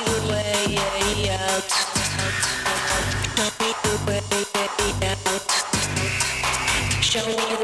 Show me the way out. Show me the way out.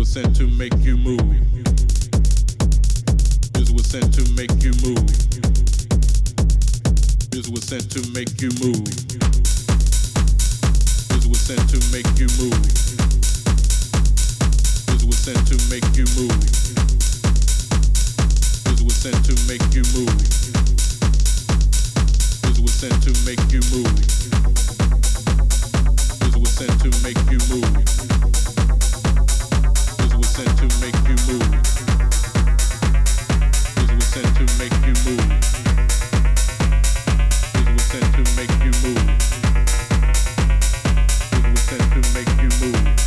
was sent to make you move. Music was sent to make you move. Music was sent to make you move. Music was sent to make you move. Music was sent to make you move. Music was sent to make you move. Music was sent to make you move. Music was sent to make you move make you move.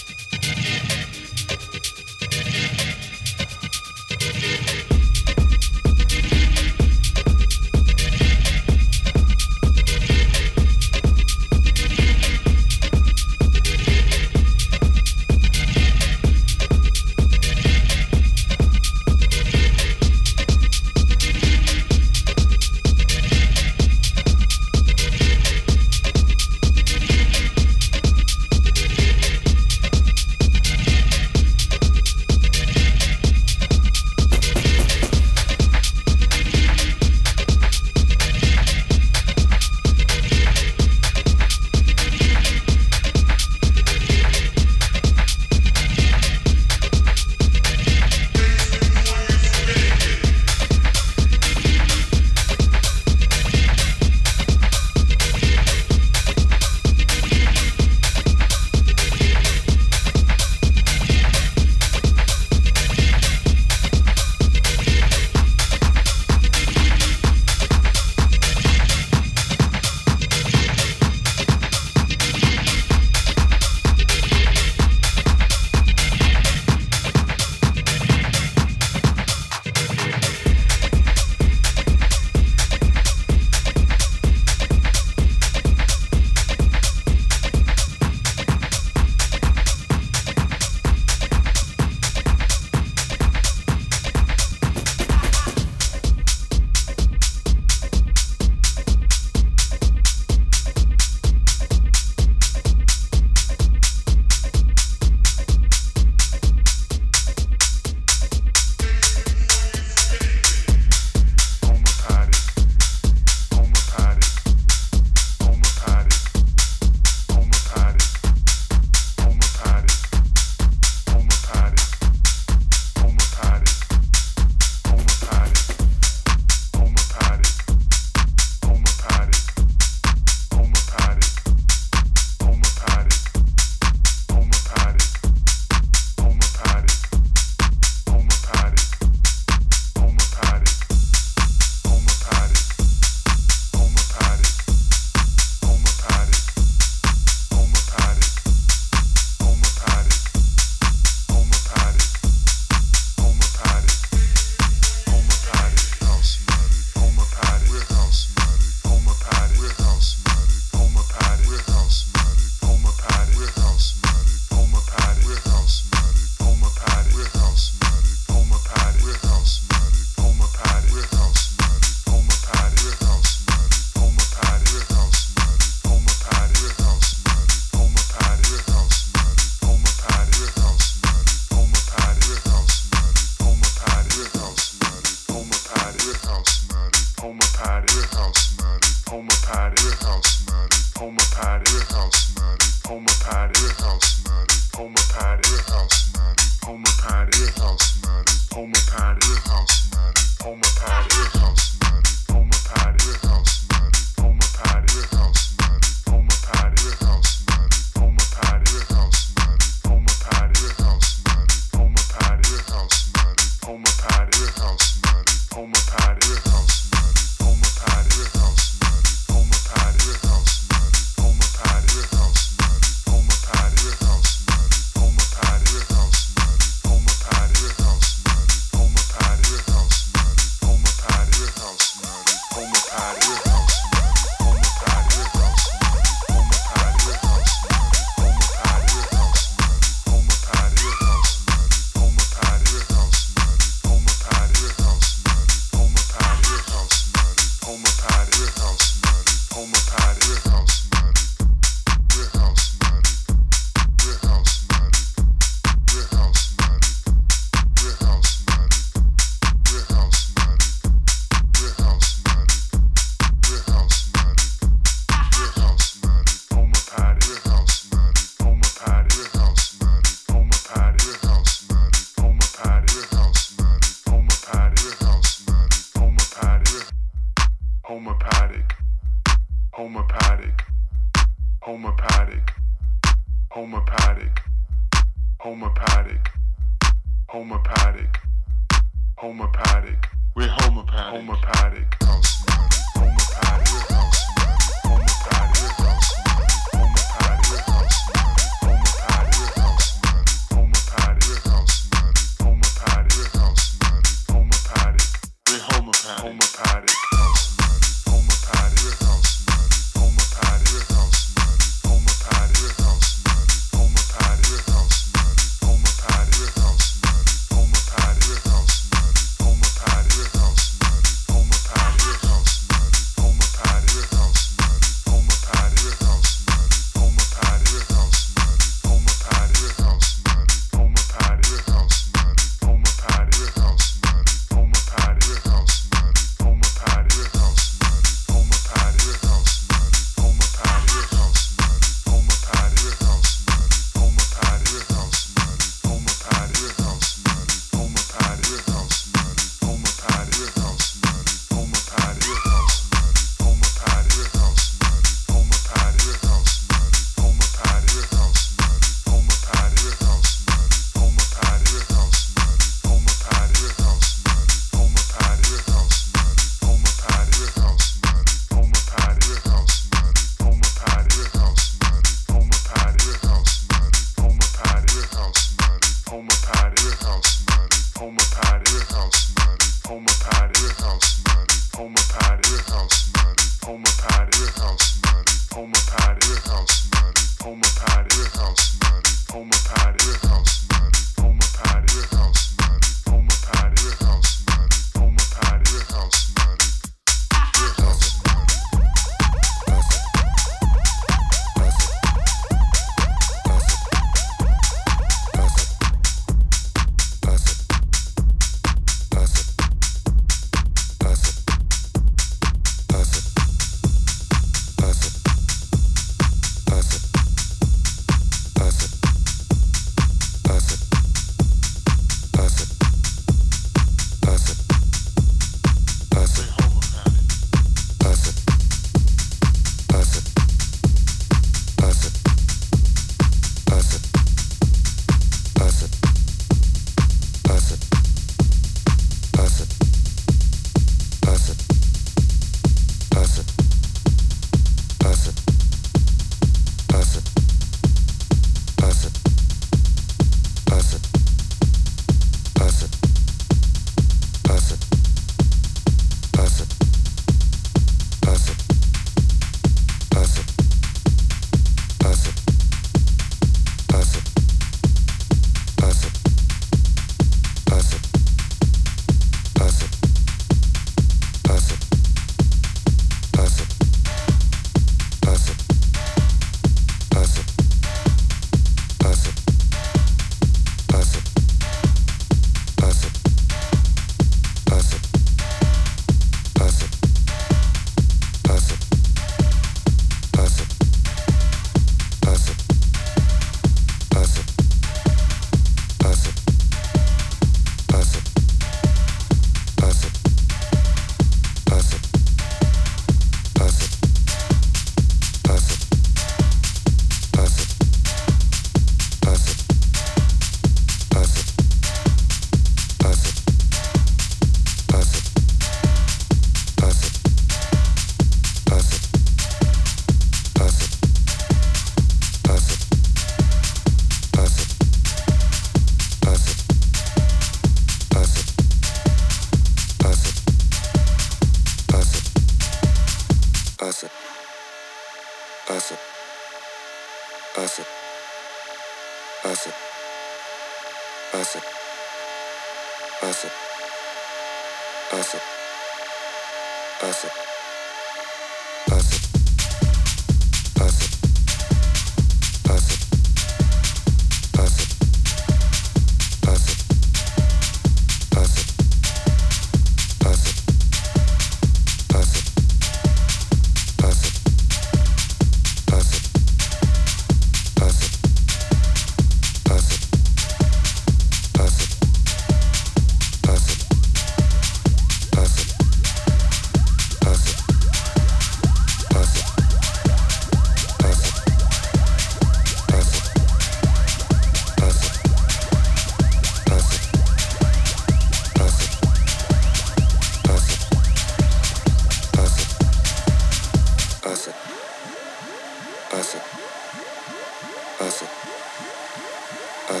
汗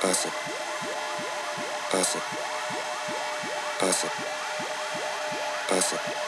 汗汗汗汗